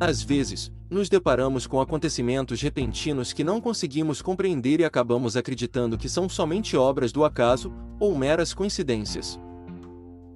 Às vezes, nos deparamos com acontecimentos repentinos que não conseguimos compreender e acabamos acreditando que são somente obras do acaso ou meras coincidências.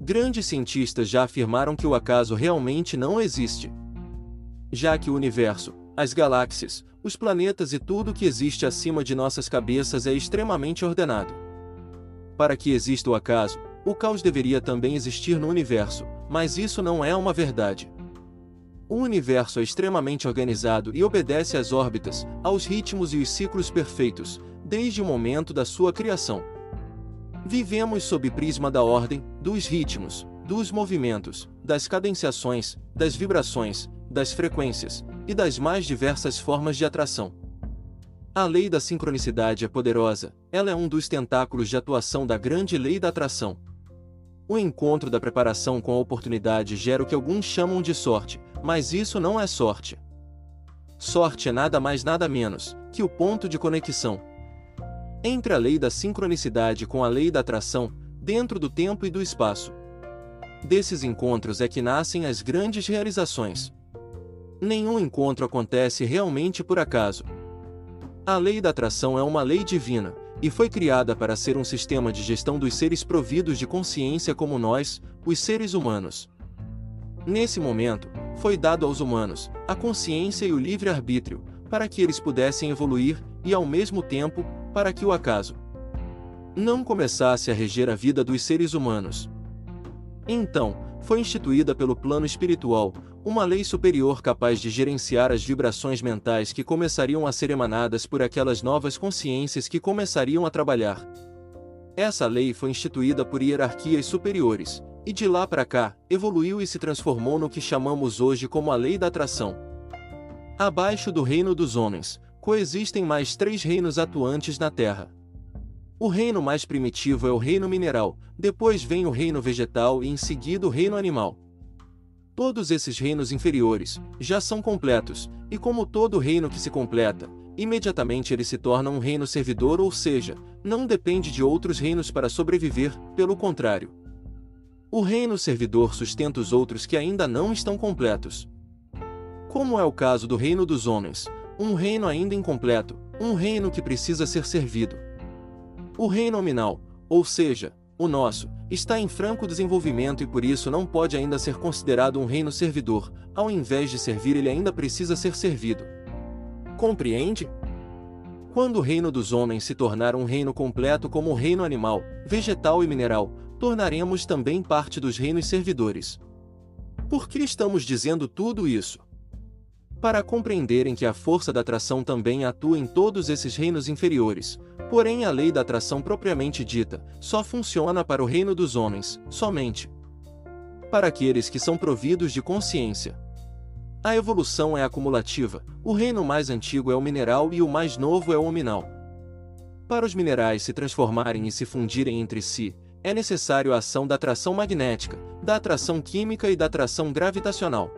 Grandes cientistas já afirmaram que o acaso realmente não existe. Já que o universo, as galáxias, os planetas e tudo que existe acima de nossas cabeças é extremamente ordenado. Para que exista o acaso, o caos deveria também existir no universo, mas isso não é uma verdade. O universo é extremamente organizado e obedece às órbitas, aos ritmos e os ciclos perfeitos, desde o momento da sua criação. Vivemos sob prisma da ordem, dos ritmos, dos movimentos, das cadenciações, das vibrações, das frequências e das mais diversas formas de atração. A lei da sincronicidade é poderosa, ela é um dos tentáculos de atuação da grande lei da atração. O encontro da preparação com a oportunidade gera o que alguns chamam de sorte, mas isso não é sorte. Sorte é nada mais nada menos que o ponto de conexão entre a lei da sincronicidade com a lei da atração, dentro do tempo e do espaço. Desses encontros é que nascem as grandes realizações. Nenhum encontro acontece realmente por acaso. A lei da atração é uma lei divina, e foi criada para ser um sistema de gestão dos seres providos de consciência como nós, os seres humanos. Nesse momento, foi dado aos humanos a consciência e o livre-arbítrio, para que eles pudessem evoluir e, ao mesmo tempo, para que o acaso não começasse a reger a vida dos seres humanos. Então, foi instituída pelo plano espiritual uma lei superior capaz de gerenciar as vibrações mentais que começariam a ser emanadas por aquelas novas consciências que começariam a trabalhar. Essa lei foi instituída por hierarquias superiores, e de lá para cá, evoluiu e se transformou no que chamamos hoje como a lei da atração. Abaixo do reino dos homens, coexistem mais três reinos atuantes na Terra. O reino mais primitivo é o reino mineral, depois vem o reino vegetal e em seguida o reino animal. Todos esses reinos inferiores já são completos, e como todo reino que se completa, imediatamente ele se torna um reino servidor, ou seja, não depende de outros reinos para sobreviver, pelo contrário. O reino servidor sustenta os outros que ainda não estão completos. Como é o caso do reino dos homens, um reino ainda incompleto, um reino que precisa ser servido. O reino nominal, ou seja, o nosso, está em franco desenvolvimento e por isso não pode ainda ser considerado um reino servidor, ao invés de servir, ele ainda precisa ser servido. Compreende? Quando o reino dos homens se tornar um reino completo como o reino animal, vegetal e mineral, tornaremos também parte dos reinos servidores. Por que estamos dizendo tudo isso? Para compreenderem que a força da atração também atua em todos esses reinos inferiores, porém a lei da atração propriamente dita só funciona para o reino dos homens, somente. Para aqueles que são providos de consciência. A evolução é acumulativa, o reino mais antigo é o mineral e o mais novo é o hominal. Para os minerais se transformarem e se fundirem entre si, é necessário a ação da atração magnética, da atração química e da atração gravitacional.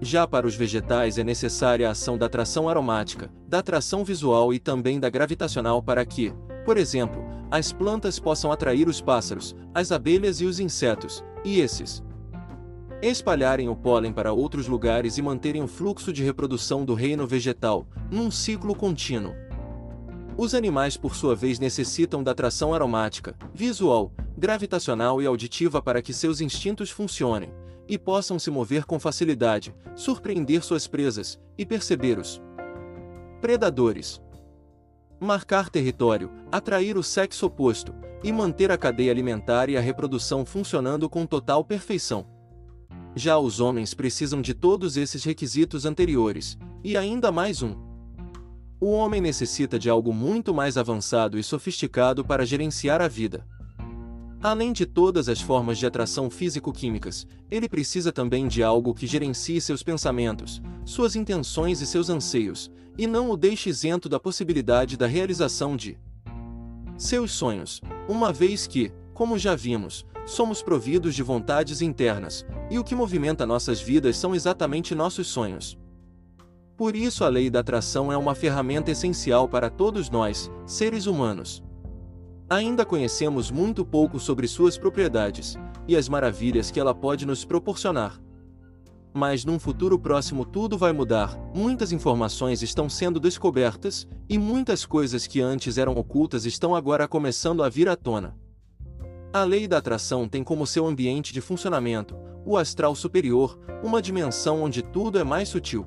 Já para os vegetais é necessária a ação da atração aromática, da atração visual e também da gravitacional para que, por exemplo, as plantas possam atrair os pássaros, as abelhas e os insetos, e esses espalharem o pólen para outros lugares e manterem o fluxo de reprodução do reino vegetal, num ciclo contínuo. Os animais, por sua vez, necessitam da atração aromática, visual, gravitacional e auditiva para que seus instintos funcionem, e possam se mover com facilidade, surpreender suas presas e perceber os predadores. Marcar território, atrair o sexo oposto e manter a cadeia alimentar e a reprodução funcionando com total perfeição. Já os homens precisam de todos esses requisitos anteriores, e ainda mais um. O homem necessita de algo muito mais avançado e sofisticado para gerenciar a vida. Além de todas as formas de atração físico-químicas, ele precisa também de algo que gerencie seus pensamentos, suas intenções e seus anseios, e não o deixe isento da possibilidade da realização de seus sonhos, uma vez que, como já vimos, somos providos de vontades internas, e o que movimenta nossas vidas são exatamente nossos sonhos. Por isso, a lei da atração é uma ferramenta essencial para todos nós, seres humanos. Ainda conhecemos muito pouco sobre suas propriedades e as maravilhas que ela pode nos proporcionar. Mas num futuro próximo tudo vai mudar, muitas informações estão sendo descobertas e muitas coisas que antes eram ocultas estão agora começando a vir à tona. A lei da atração tem como seu ambiente de funcionamento o astral superior, uma dimensão onde tudo é mais sutil.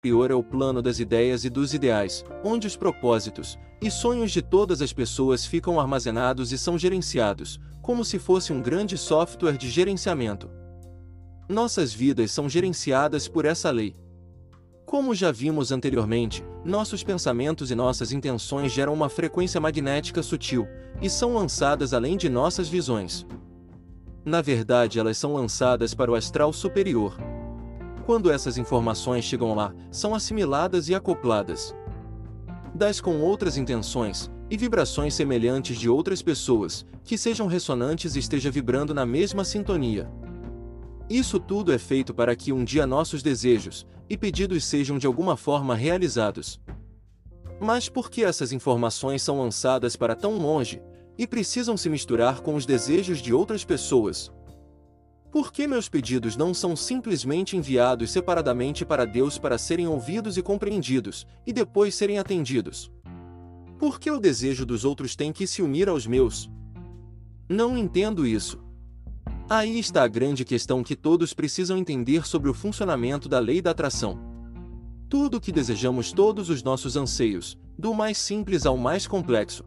Superior é o plano das ideias e dos ideais, onde os propósitos e sonhos de todas as pessoas ficam armazenados e são gerenciados, como se fosse um grande software de gerenciamento. Nossas vidas são gerenciadas por essa lei. Como já vimos anteriormente, nossos pensamentos e nossas intenções geram uma frequência magnética sutil e são lançadas além de nossas visões. Na verdade, elas são lançadas para o astral superior, quando essas informações chegam lá, são assimiladas e acopladas das com outras intenções e vibrações semelhantes de outras pessoas, que sejam ressonantes e esteja vibrando na mesma sintonia. Isso tudo é feito para que um dia nossos desejos e pedidos sejam de alguma forma realizados. Mas por que essas informações são lançadas para tão longe e precisam se misturar com os desejos de outras pessoas? Por que meus pedidos não são simplesmente enviados separadamente para Deus para serem ouvidos e compreendidos, e depois serem atendidos? Por que o desejo dos outros tem que se unir aos meus? Não entendo isso. Aí está a grande questão que todos precisam entender sobre o funcionamento da lei da atração. Tudo o que desejamos, todos os nossos anseios, do mais simples ao mais complexo,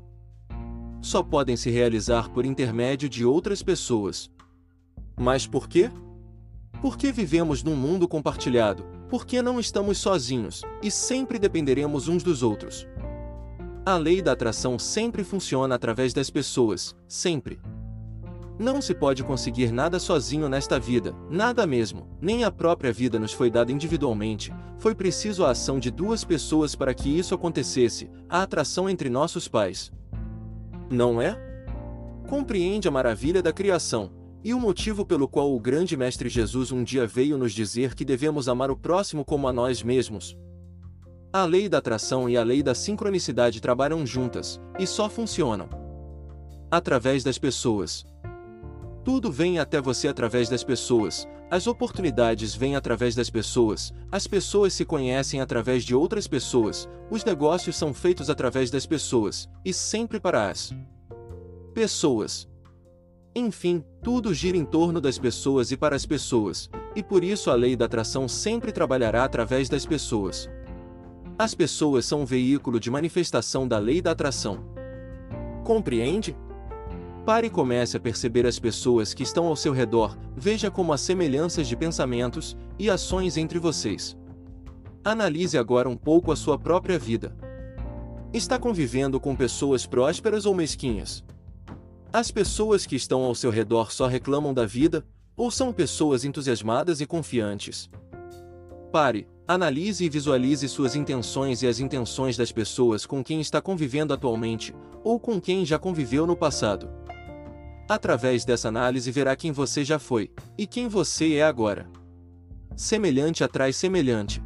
só podem se realizar por intermédio de outras pessoas. Mas por quê? Porque vivemos num mundo compartilhado, porque não estamos sozinhos e sempre dependeremos uns dos outros. A lei da atração sempre funciona através das pessoas, sempre. Não se pode conseguir nada sozinho nesta vida, nada mesmo, nem a própria vida nos foi dada individualmente, foi preciso a ação de duas pessoas para que isso acontecesse, a atração entre nossos pais. Não é? Compreende a maravilha da criação, e o motivo pelo qual o grande Mestre Jesus um dia veio nos dizer que devemos amar o próximo como a nós mesmos. A lei da atração e a lei da sincronicidade trabalham juntas, e só funcionam através das pessoas. Tudo vem até você através das pessoas, as oportunidades vêm através das pessoas, as pessoas se conhecem através de outras pessoas, os negócios são feitos através das pessoas, e sempre para as pessoas. Enfim, tudo gira em torno das pessoas e para as pessoas, e por isso a lei da atração sempre trabalhará através das pessoas. As pessoas são um veículo de manifestação da lei da atração. Compreende? Pare e comece a perceber as pessoas que estão ao seu redor, veja como há semelhanças de pensamentos e ações entre vocês. Analise agora um pouco a sua própria vida. Está convivendo com pessoas prósperas ou mesquinhas? As pessoas que estão ao seu redor só reclamam da vida, ou são pessoas entusiasmadas e confiantes? Pare, analise e visualize suas intenções e as intenções das pessoas com quem está convivendo atualmente, ou com quem já conviveu no passado. Através dessa análise verá quem você já foi, e quem você é agora. Semelhante atrai semelhante.